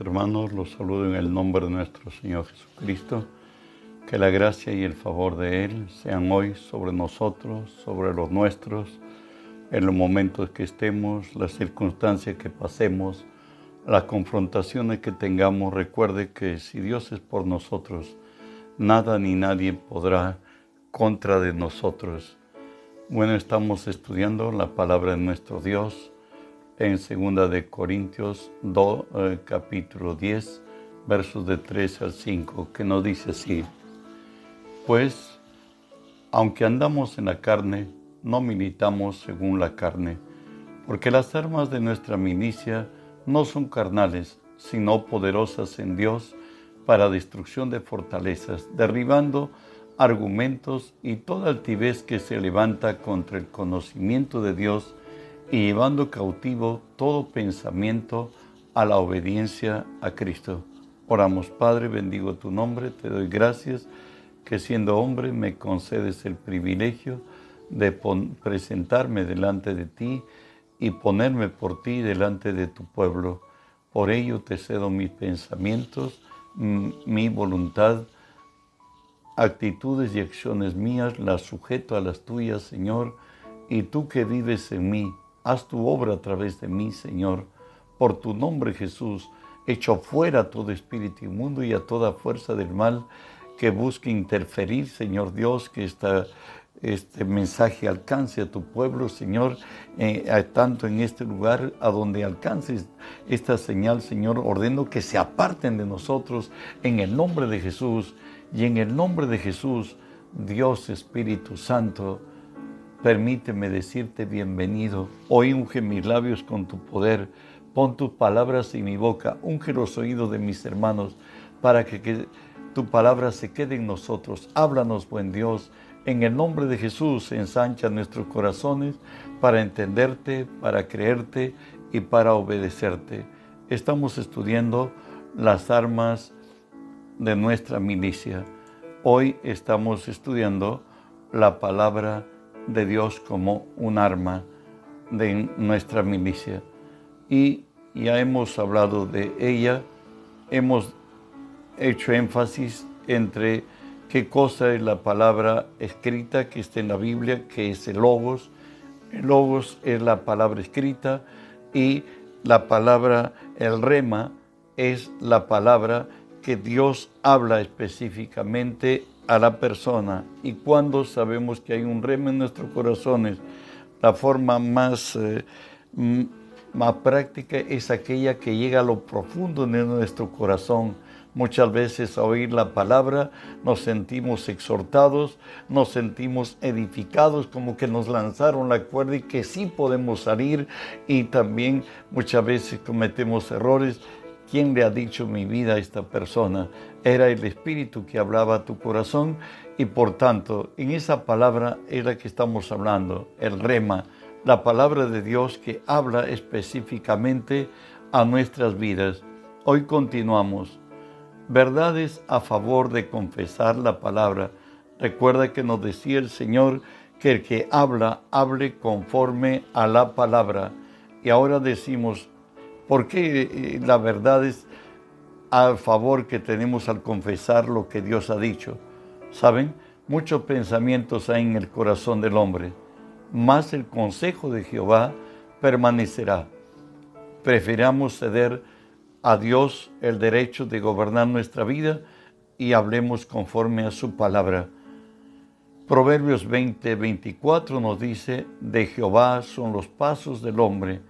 Hermanos, los saludo en el nombre de nuestro Señor Jesucristo. Que la gracia y el favor de Él sean hoy sobre nosotros, sobre los nuestros, en los momentos que estemos, las circunstancias que pasemos, las confrontaciones que tengamos. Recuerde que si Dios es por nosotros, nada ni nadie podrá contra de nosotros. Bueno, estamos estudiando la palabra de nuestro Dios en 2 de Corintios 2, eh, capítulo 10, versos de 3 al 5, que nos dice así, pues, aunque andamos en la carne, no militamos según la carne, porque las armas de nuestra milicia no son carnales, sino poderosas en Dios para destrucción de fortalezas, derribando argumentos y toda altivez que se levanta contra el conocimiento de Dios, y llevando cautivo todo pensamiento a la obediencia a Cristo. Oramos, Padre, bendigo tu nombre, te doy gracias que siendo hombre me concedes el privilegio de presentarme delante de ti y ponerme por ti delante de tu pueblo. Por ello te cedo mis pensamientos, mi voluntad, actitudes y acciones mías, las sujeto a las tuyas, Señor, y tú que vives en mí, Haz tu obra a través de mí, Señor. Por tu nombre, Jesús, echo fuera todo espíritu inmundo y a toda fuerza del mal que busque interferir, Señor Dios, que este mensaje alcance a tu pueblo, Señor, eh, tanto en este lugar a donde alcances esta señal, Señor, ordeno que se aparten de nosotros en el nombre de Jesús y en el nombre de Jesús, Dios Espíritu Santo, Permíteme decirte bienvenido. Hoy unge mis labios con tu poder. Pon tus palabras en mi boca. Unge los oídos de mis hermanos para que, tu palabra se quede en nosotros. Háblanos, buen Dios. En el nombre de Jesús ensancha nuestros corazones para entenderte, para creerte y para obedecerte. Estamos estudiando las armas de nuestra milicia. Hoy estamos estudiando la palabra de Dios como un arma de nuestra milicia. Y ya hemos hablado de ella, hemos hecho énfasis entre qué cosa es la palabra escrita que está en la Biblia, que es el logos. El logos es la palabra escrita y la palabra, el rema, es la palabra que Dios habla específicamente a la persona y cuando sabemos que hay un rema en nuestros corazones, la forma más, eh, más práctica es aquella que llega a lo profundo de nuestro corazón. Muchas veces a oír la palabra nos sentimos exhortados, nos sentimos edificados, como que nos lanzaron la cuerda y que sí podemos salir y también muchas veces cometemos errores ¿Quién le ha dicho mi vida a esta persona? Era el Espíritu que hablaba a tu corazón y por tanto en esa palabra es la que estamos hablando, el rema, la palabra de Dios que habla específicamente a nuestras vidas. Hoy continuamos. Verdades a favor de confesar la palabra. Recuerda que nos decía el Señor que el que habla, hable conforme a la palabra. Y ahora decimos, porque eh, la verdad es a favor que tenemos al confesar lo que Dios ha dicho. ¿Saben? Muchos pensamientos hay en el corazón del hombre, más el consejo de Jehová permanecerá. Preferamos ceder a Dios el derecho de gobernar nuestra vida y hablemos conforme a su palabra. Proverbios 20, 24 nos dice, de Jehová son los pasos del hombre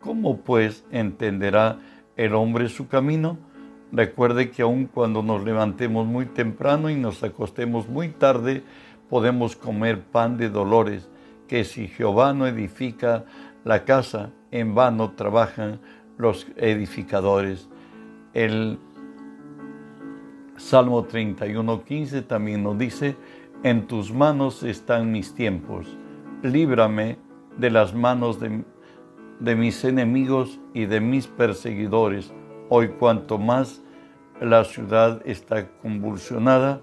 ¿Cómo pues entenderá el hombre su camino? Recuerde que aun cuando nos levantemos muy temprano y nos acostemos muy tarde, podemos comer pan de dolores, que si Jehová no edifica la casa, en vano trabajan los edificadores. El Salmo 31.15 también nos dice, en tus manos están mis tiempos, líbrame de las manos de de mis enemigos y de mis perseguidores. Hoy cuanto más la ciudad está convulsionada,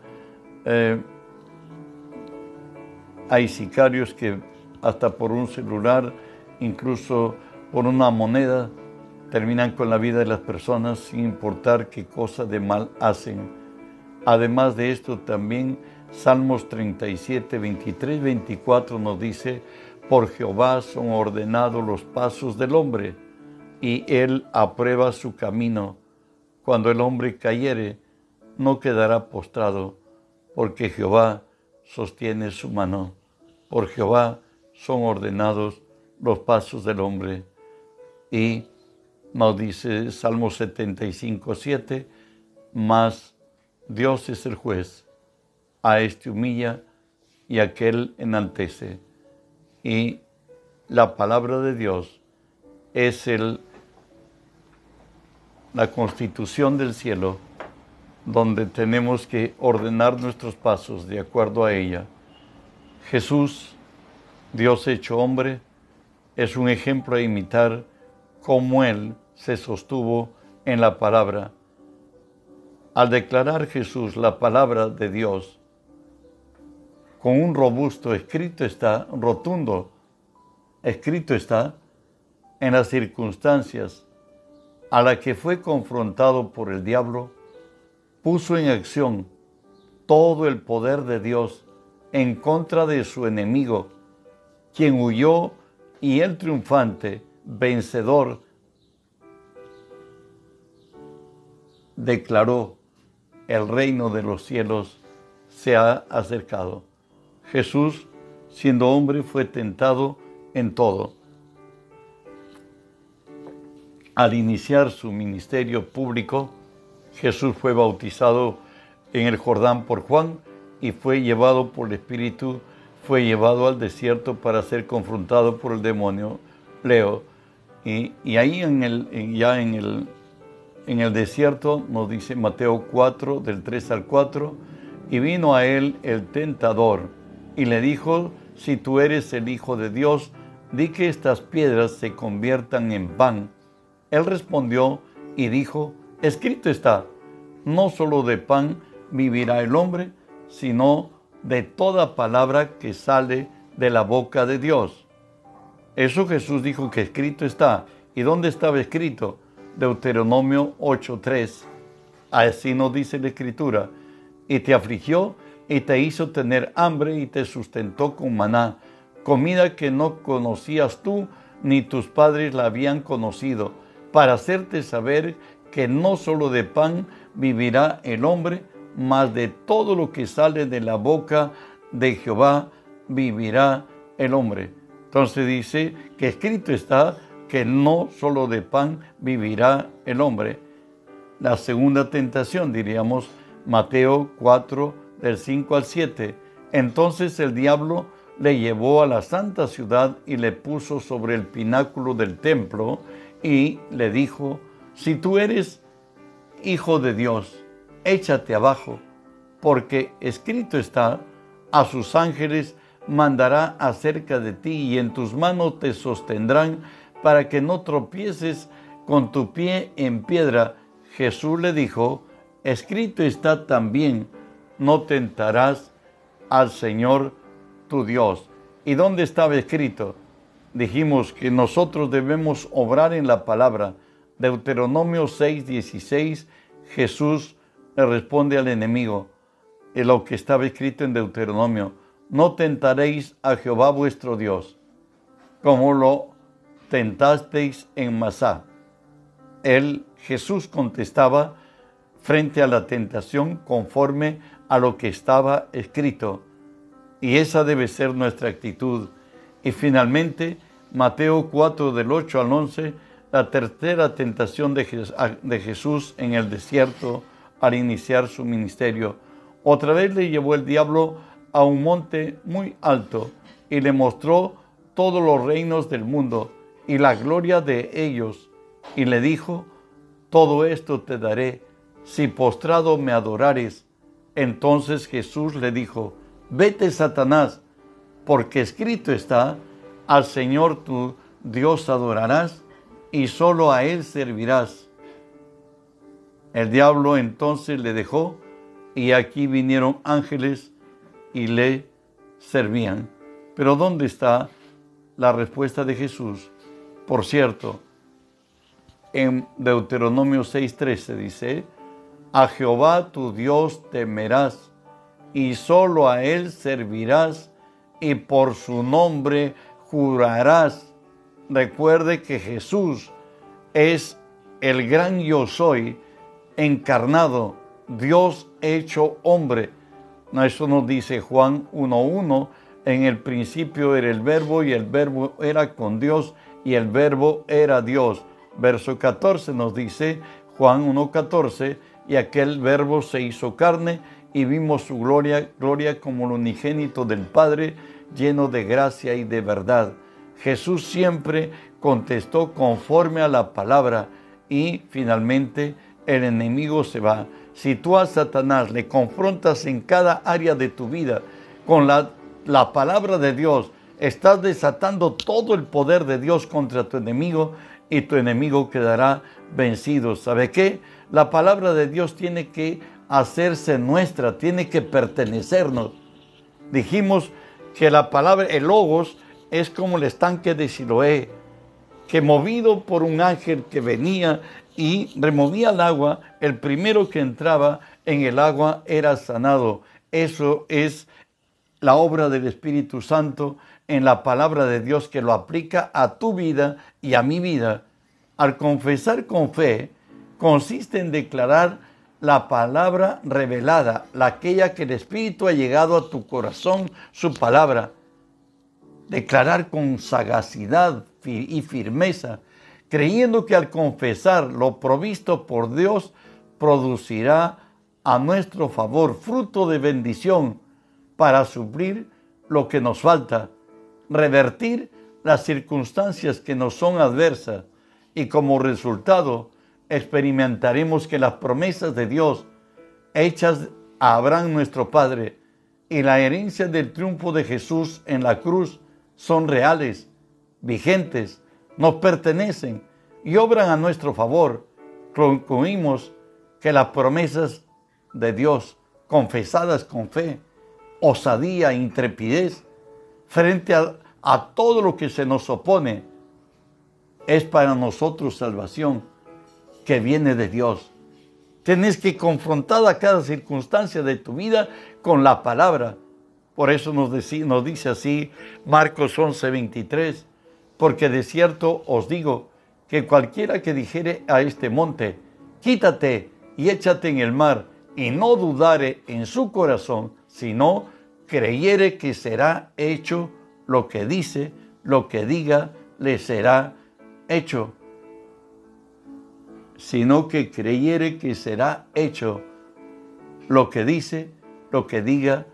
eh, hay sicarios que hasta por un celular, incluso por una moneda, terminan con la vida de las personas sin importar qué cosa de mal hacen. Además de esto, también Salmos 37, 23, 24 nos dice, por Jehová son ordenados los pasos del hombre, y él aprueba su camino. Cuando el hombre cayere, no quedará postrado, porque Jehová sostiene su mano. Por Jehová son ordenados los pasos del hombre. Y nos dice Salmo 75, 7, más Dios es el juez, a este humilla y aquel enaltece. Y la palabra de Dios es el, la constitución del cielo, donde tenemos que ordenar nuestros pasos de acuerdo a ella. Jesús, Dios hecho hombre, es un ejemplo a imitar como Él se sostuvo en la palabra. Al declarar Jesús la palabra de Dios, con un robusto escrito está, rotundo, escrito está, en las circunstancias a la que fue confrontado por el diablo, puso en acción todo el poder de Dios en contra de su enemigo, quien huyó y el triunfante, vencedor, declaró, el reino de los cielos se ha acercado. Jesús, siendo hombre, fue tentado en todo. Al iniciar su ministerio público, Jesús fue bautizado en el Jordán por Juan y fue llevado por el Espíritu, fue llevado al desierto para ser confrontado por el demonio Leo. Y, ahí en el, ya en el, en el desierto nos dice Mateo 4, del 3 al 4, y vino a él el tentador y le dijo, si tú eres el Hijo de Dios, di que estas piedras se conviertan en pan. Él respondió y dijo, escrito está, no solo de pan vivirá el hombre, sino de toda palabra que sale de la boca de Dios. Eso Jesús dijo que escrito está. ¿Y dónde estaba escrito? Deuteronomio 8.3. Así nos dice la escritura. Y te afligió y te hizo tener hambre y te sustentó con maná, comida que no conocías tú ni tus padres la habían conocido, para hacerte saber que no solo de pan vivirá el hombre, mas de todo lo que sale de la boca de Jehová vivirá el hombre. Entonces dice que escrito está que no solo de pan vivirá el hombre. La segunda tentación, diríamos, Mateo 4, del 5 al 7. Entonces el diablo le llevó a la santa ciudad y le puso sobre el pináculo del templo y le dijo, si tú eres hijo de Dios, échate abajo, porque escrito está, a sus ángeles mandará acerca de ti y en tus manos te sostendrán para que no tropieces con tu pie en piedra. Jesús le dijo, escrito está también, no tentarás al Señor tu Dios. ¿Y dónde estaba escrito? Dijimos que nosotros debemos obrar en la palabra. Deuteronomio 6, 16, Jesús le responde al enemigo, en lo que estaba escrito en Deuteronomio, no tentaréis a Jehová vuestro Dios, como lo tentasteis en Masá. Él, Jesús contestaba frente a la tentación conforme a lo que estaba escrito. Y esa debe ser nuestra actitud. Y finalmente, Mateo 4 del 8 al 11, la tercera tentación de Jesús en el desierto al iniciar su ministerio. Otra vez le llevó el diablo a un monte muy alto y le mostró todos los reinos del mundo y la gloria de ellos. Y le dijo, todo esto te daré si postrado me adorares. Entonces Jesús le dijo, vete Satanás, porque escrito está, al Señor tu Dios adorarás y solo a Él servirás. El diablo entonces le dejó y aquí vinieron ángeles y le servían. Pero ¿dónde está la respuesta de Jesús? Por cierto, en Deuteronomio 6:13 dice, a Jehová tu Dios temerás y solo a Él servirás y por su nombre jurarás. Recuerde que Jesús es el gran yo soy encarnado, Dios hecho hombre. Eso nos dice Juan 1.1, en el principio era el verbo y el verbo era con Dios y el verbo era Dios. Verso 14 nos dice Juan 1.14, y aquel verbo se hizo carne y vimos su gloria, gloria como el unigénito del Padre, lleno de gracia y de verdad. Jesús siempre contestó conforme a la palabra y finalmente el enemigo se va. Si tú a Satanás le confrontas en cada área de tu vida con la, la palabra de Dios, estás desatando todo el poder de Dios contra tu enemigo y tu enemigo quedará vencido. ¿Sabe qué? La palabra de Dios tiene que hacerse nuestra, tiene que pertenecernos. Dijimos que la palabra, el logos, es como el estanque de Siloé, que movido por un ángel que venía y removía el agua, el primero que entraba en el agua era sanado. Eso es la obra del Espíritu Santo en la palabra de Dios que lo aplica a tu vida y a mi vida. Al confesar con fe, consiste en declarar la palabra revelada, la aquella que el Espíritu ha llegado a tu corazón, su palabra. Declarar con sagacidad y firmeza, creyendo que al confesar lo provisto por Dios producirá a nuestro favor fruto de bendición para suplir lo que nos falta, revertir las circunstancias que nos son adversas y como resultado experimentaremos que las promesas de Dios hechas a Abraham nuestro Padre y la herencia del triunfo de Jesús en la cruz son reales, vigentes, nos pertenecen y obran a nuestro favor. Concluimos que las promesas de Dios, confesadas con fe, osadía, intrepidez, frente a, todo lo que se nos opone, es para nosotros salvación que viene de Dios. Tienes que confrontar a cada circunstancia de tu vida con la palabra. Por eso nos, nos dice así Marcos 11, 23, porque de cierto os digo que cualquiera que dijere a este monte, quítate y échate en el mar, y no dudare en su corazón, sino creyere que será hecho lo que dice, lo que diga, le será hecho sino que creyere que será hecho lo que dice, lo que diga,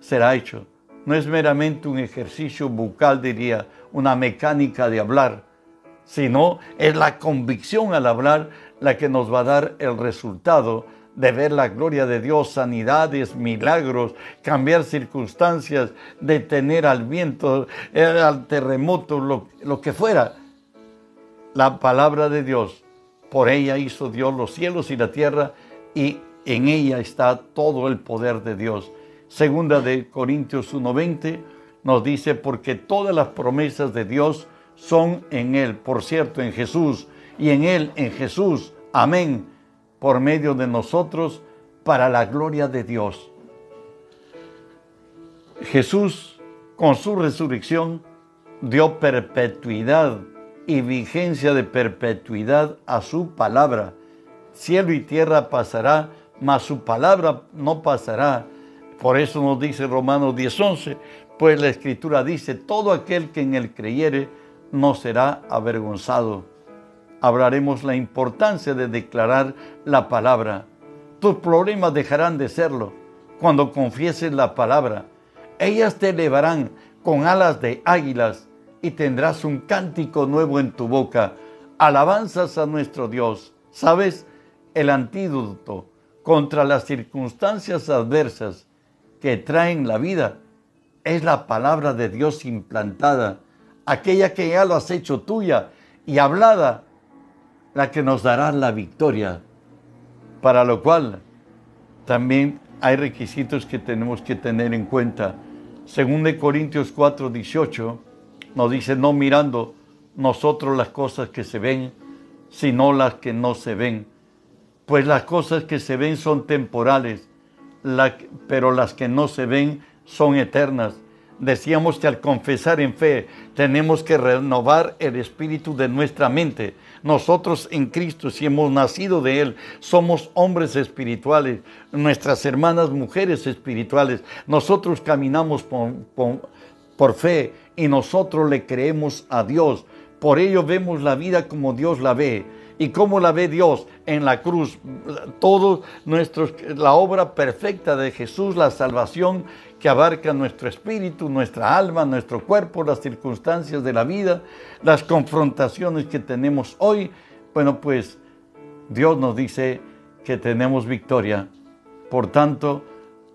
será hecho. No es meramente un ejercicio bucal, diría, una mecánica de hablar, sino es la convicción al hablar la que nos va a dar el resultado de ver la gloria de Dios, sanidades, milagros, cambiar circunstancias, detener al viento, al terremoto, lo, lo que fuera. La palabra de Dios por ella hizo Dios los cielos y la tierra y en ella está todo el poder de Dios. Segunda de Corintios 1:20 nos dice, porque todas las promesas de Dios son en Él, por cierto, en Jesús, y en Él, en Jesús, amén, por medio de nosotros, para la gloria de Dios. Jesús, con su resurrección, dio perpetuidad y vigencia de perpetuidad a su palabra. Cielo y tierra pasará, mas su palabra no pasará. Por eso nos dice Romanos 10:11, pues la escritura dice, todo aquel que en él creyere no será avergonzado. Hablaremos la importancia de declarar la palabra. Tus problemas dejarán de serlo cuando confieses la palabra. Ellas te elevarán con alas de águilas y tendrás un cántico nuevo en tu boca. Alabanzas a nuestro Dios. ¿Sabes? El antídoto contra las circunstancias adversas que traen la vida es la palabra de Dios implantada, aquella que ya lo has hecho tuya y hablada, la que nos dará la victoria, para lo cual también hay requisitos que tenemos que tener en cuenta. Según de Corintios 4, 18, nos dice, no mirando nosotros las cosas que se ven, sino las que no se ven. Pues las cosas que se ven son temporales, pero las que no se ven son eternas. Decíamos que al confesar en fe tenemos que renovar el espíritu de nuestra mente. Nosotros en Cristo, si hemos nacido de Él, somos hombres espirituales, nuestras hermanas mujeres espirituales. Nosotros caminamos por, por fe y nosotros le creemos a Dios. Por ello vemos la vida como Dios la ve. ¿Y cómo la ve Dios? En la cruz. Todo nuestro, la obra perfecta de Jesús, la salvación que abarca nuestro espíritu, nuestra alma, nuestro cuerpo, las circunstancias de la vida, las confrontaciones que tenemos hoy. Bueno, pues Dios nos dice que tenemos victoria. Por tanto,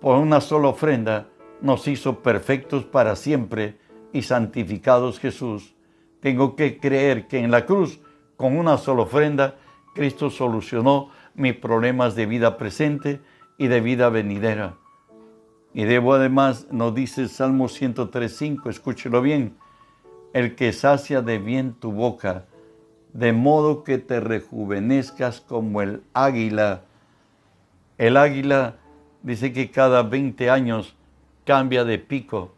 por una sola ofrenda nos hizo perfectos para siempre y santificados Jesús. Tengo que creer que en la cruz, con una sola ofrenda, Cristo solucionó mis problemas de vida presente y de vida venidera. Y debo además, nos dice el Salmo 103.5, escúchelo bien, el que sacia de bien tu boca, de modo que te rejuvenezcas como el águila. El águila dice que cada 20 años cambia de pico.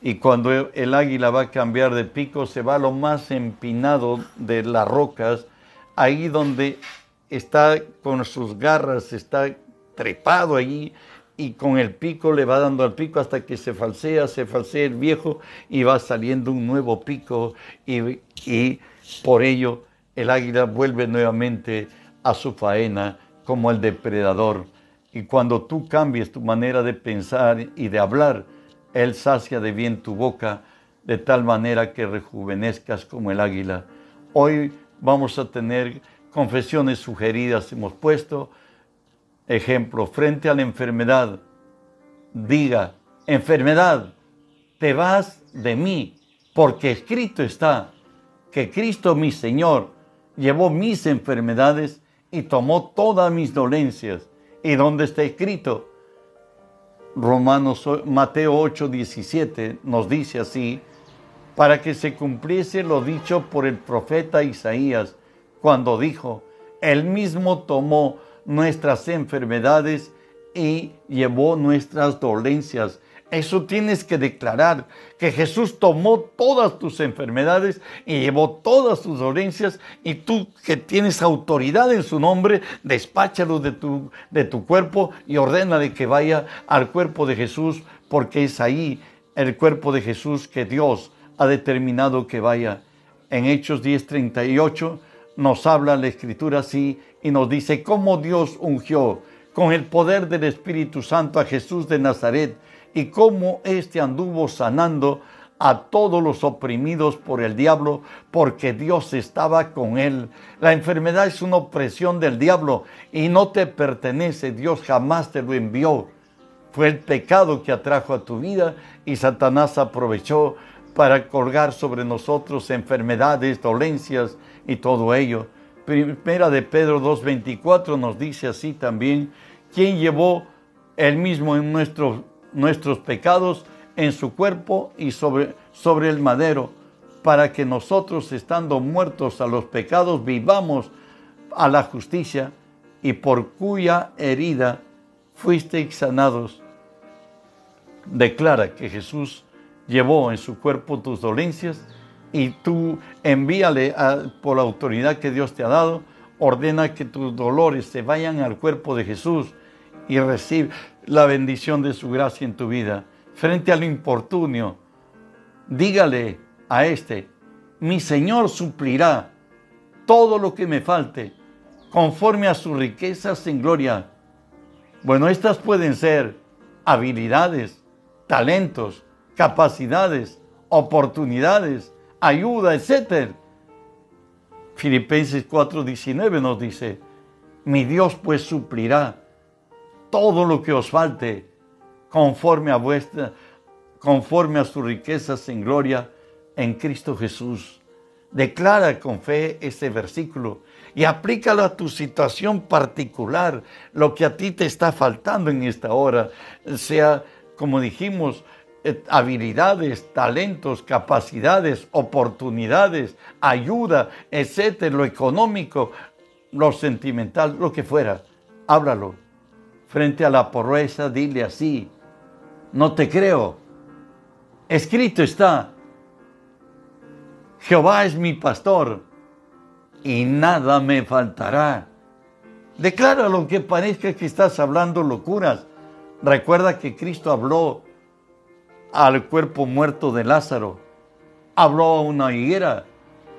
Y cuando el águila va a cambiar de pico, se va a lo más empinado de las rocas, ahí donde está con sus garras, está trepado allí y con el pico le va dando al pico hasta que se falsea, se falsea el viejo y va saliendo un nuevo pico y, por ello el águila vuelve nuevamente a su faena como el depredador. Y cuando tú cambies tu manera de pensar y de hablar, Él sacia de bien tu boca de tal manera que rejuvenezcas como el águila. Hoy vamos a tener confesiones sugeridas, hemos puesto Ejemplo, frente a la enfermedad, diga, enfermedad, te vas de mí, porque escrito está que Cristo mi Señor llevó mis enfermedades y tomó todas mis dolencias. ¿Y donde está escrito? Romanos, Mateo 8, 17 nos dice así, para que se cumpliese lo dicho por el profeta Isaías, cuando dijo, Él mismo tomó nuestras enfermedades y llevó nuestras dolencias. Eso tienes que declarar, que Jesús tomó todas tus enfermedades y llevó todas tus dolencias y tú que tienes autoridad en su nombre, despáchalo de tu, de tu cuerpo y ordena de que vaya al cuerpo de Jesús, porque es ahí el cuerpo de Jesús que Dios ha determinado que vaya. En Hechos 10:38 nos habla la escritura así y nos dice cómo Dios ungió con el poder del Espíritu Santo a Jesús de Nazaret y cómo éste anduvo sanando a todos los oprimidos por el diablo, porque Dios estaba con él. La enfermedad es una opresión del diablo y no te pertenece, Dios jamás te lo envió. Fue el pecado que atrajo a tu vida y Satanás aprovechó para colgar sobre nosotros enfermedades, dolencias y todo ello. Primera de Pedro 2.24 nos dice así también, quien llevó él mismo en nuestros, nuestros pecados en su cuerpo y sobre, sobre el madero, para que nosotros, estando muertos a los pecados, vivamos a la justicia y por cuya herida fuisteis sanados. Declara que Jesús llevó en su cuerpo tus dolencias y tú envíale por la autoridad que Dios te ha dado, ordena que tus dolores se vayan al cuerpo de Jesús y recibe la bendición de su gracia en tu vida. Frente al importunio, dígale a este, mi Señor suplirá todo lo que me falte conforme a sus riquezas en gloria. Bueno, estas pueden ser habilidades, talentos, capacidades, oportunidades, ayuda, etc. Filipenses 4:19 nos dice, mi Dios pues suplirá todo lo que os falte conforme a vuestra conforme a sus riquezas en gloria en Cristo Jesús. Declara con fe este versículo y aplícalo a tu situación particular, lo que a ti te está faltando en esta hora, sea, como dijimos, habilidades, talentos, capacidades, oportunidades, ayuda, etcétera, lo económico, lo sentimental, lo que fuera. Háblalo. Frente a la pobreza, dile así, no te creo. Escrito está, Jehová es mi pastor y nada me faltará. Declara lo que parezca que estás hablando locuras. Recuerda que Cristo habló al cuerpo muerto de Lázaro, habló a una higuera,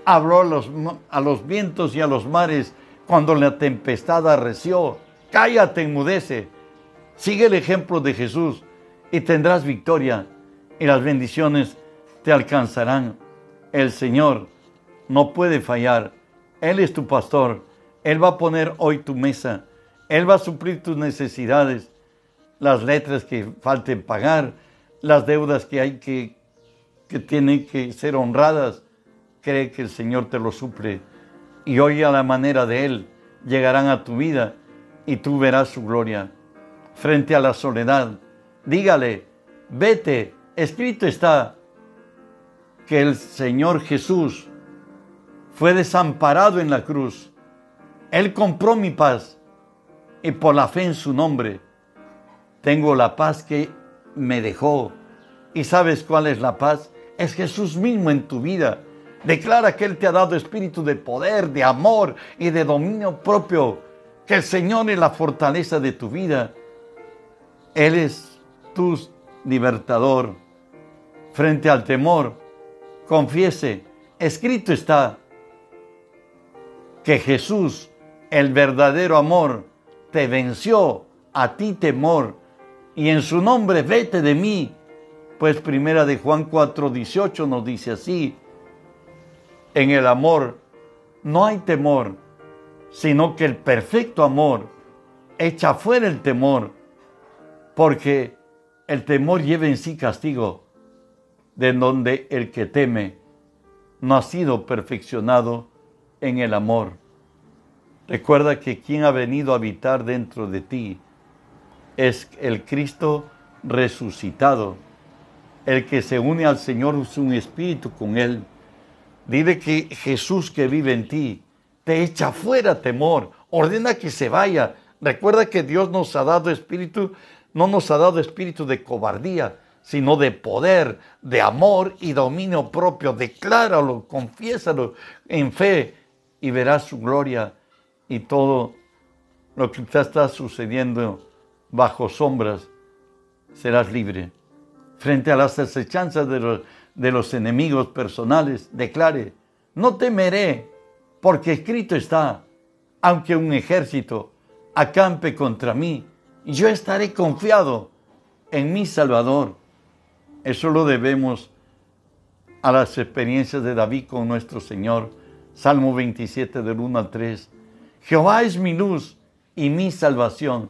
habló a los, a los vientos y a los mares cuando la tempestad arreció. Cállate, enmudece. Sigue el ejemplo de Jesús y tendrás victoria y las bendiciones te alcanzarán. El Señor no puede fallar. Él es tu pastor. Él va a poner hoy tu mesa. Él va a suplir tus necesidades, las letras que falten pagar, las deudas que hay que, que tienen que ser honradas. Cree que el Señor te lo suple. Y hoy a la manera de Él llegarán a tu vida y tú verás su gloria. Frente a la soledad, dígale, vete, escrito está que el Señor Jesús fue desamparado en la cruz. Él compró mi paz y por la fe en su nombre tengo la paz que me dejó. ¿Y sabes cuál es la paz? Es Jesús mismo en tu vida. Declara que Él te ha dado espíritu de poder, de amor y de dominio propio. Que el Señor es la fortaleza de tu vida. Él es tu libertador. Frente al temor, confiese, escrito está que Jesús, el verdadero amor, te venció a ti temor y en su nombre vete de mí. Pues primera de Juan 4, 18 nos dice así, en el amor no hay temor, sino que el perfecto amor echa fuera el temor, porque el temor lleva en sí castigo, de donde el que teme no ha sido perfeccionado en el amor. Recuerda que quien ha venido a habitar dentro de ti es el Cristo resucitado. El que se une al Señor es un espíritu con Él. Dile que Jesús que vive en ti te echa fuera temor, ordena que se vaya. Recuerda que Dios nos ha dado espíritu, no nos ha dado espíritu de cobardía, sino de poder, de amor y dominio propio. Decláralo, confiésalo en fe y verás su gloria y todo lo que está sucediendo bajo sombras, serás libre. Frente a las acechanzas de los, de los enemigos personales, declare, no temeré, porque escrito está, aunque un ejército acampe contra mí, yo estaré confiado en mi Salvador. Eso lo debemos a las experiencias de David con nuestro Señor. Salmo 27 del 1 al 3. Jehová es mi luz y mi salvación.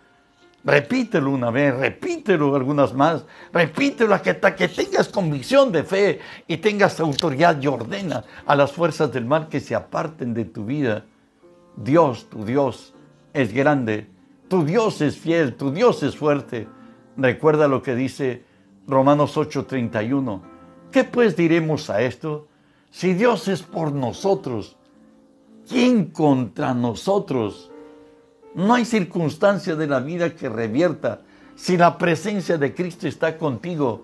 Repítelo una vez, repítelo algunas más, repítelo hasta que tengas convicción de fe y tengas autoridad y ordena a las fuerzas del mal que se aparten de tu vida. Dios, tu Dios, es grande, tu Dios es fiel, tu Dios es fuerte. Recuerda lo que dice Romanos 8:31. ¿Qué pues diremos a esto? Si Dios es por nosotros, ¿quién contra nosotros? No hay circunstancia de la vida que revierta si la presencia de Cristo está contigo.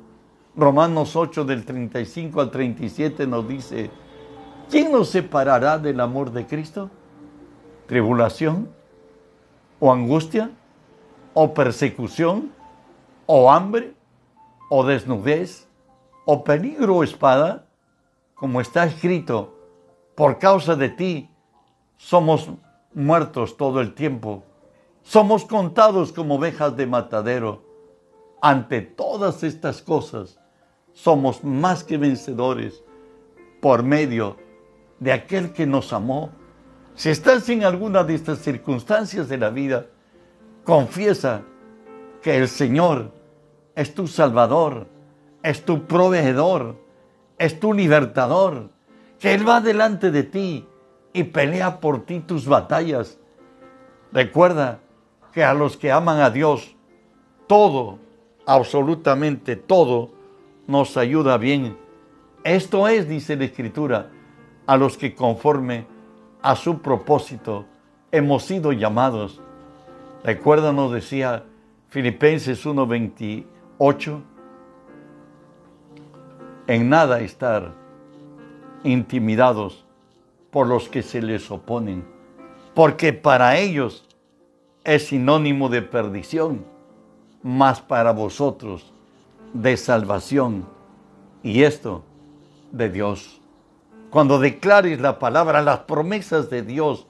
Romanos 8 del 35 al 37 nos dice, ¿quién nos separará del amor de Cristo? ¿Tribulación? ¿O angustia? ¿O persecución? ¿O hambre? ¿O desnudez? ¿O peligro o espada? Como está escrito, por causa de ti somos muertos todo el tiempo. Somos contados como ovejas de matadero. Ante todas estas cosas, somos más que vencedores por medio de aquel que nos amó. Si estás en alguna de estas circunstancias de la vida, confiesa que el Señor es tu Salvador, es tu proveedor, es tu libertador, que Él va delante de ti y pelea por ti tus batallas. Recuerda que a los que aman a Dios, todo, absolutamente todo, nos ayuda bien. Esto es, dice la Escritura, a los que conforme a su propósito hemos sido llamados. Recuerda, nos decía Filipenses 1:28, en nada estar intimidados por los que se les oponen, porque para ellos es sinónimo de perdición, mas para vosotros de salvación, y esto de Dios. Cuando declares la palabra, las promesas de Dios,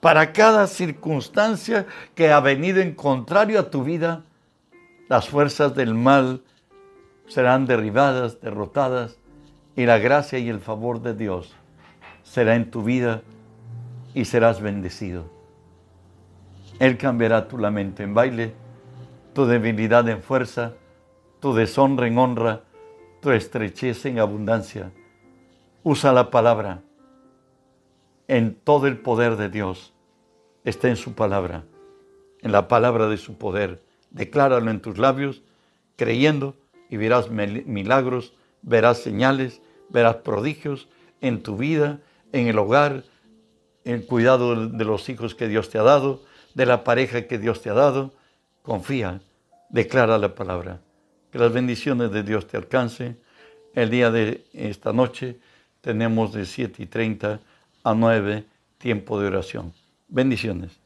para cada circunstancia que ha venido en contrario a tu vida, las fuerzas del mal serán derribadas, derrotadas, y la gracia y el favor de Dios será en tu vida y serás bendecido. Él cambiará tu lamento en baile, tu debilidad en fuerza, tu deshonra en honra, tu estrechez en abundancia. Usa la palabra en todo el poder de Dios. Está en su palabra, en la palabra de su poder. Decláralo en tus labios, creyendo, y verás milagros, verás señales, verás prodigios en tu vida, en el hogar, el cuidado de los hijos que Dios te ha dado, de la pareja que Dios te ha dado. Confía, declara la palabra. Que las bendiciones de Dios te alcancen. El día de esta noche tenemos de 7 y 30 a 9 tiempo de oración. Bendiciones.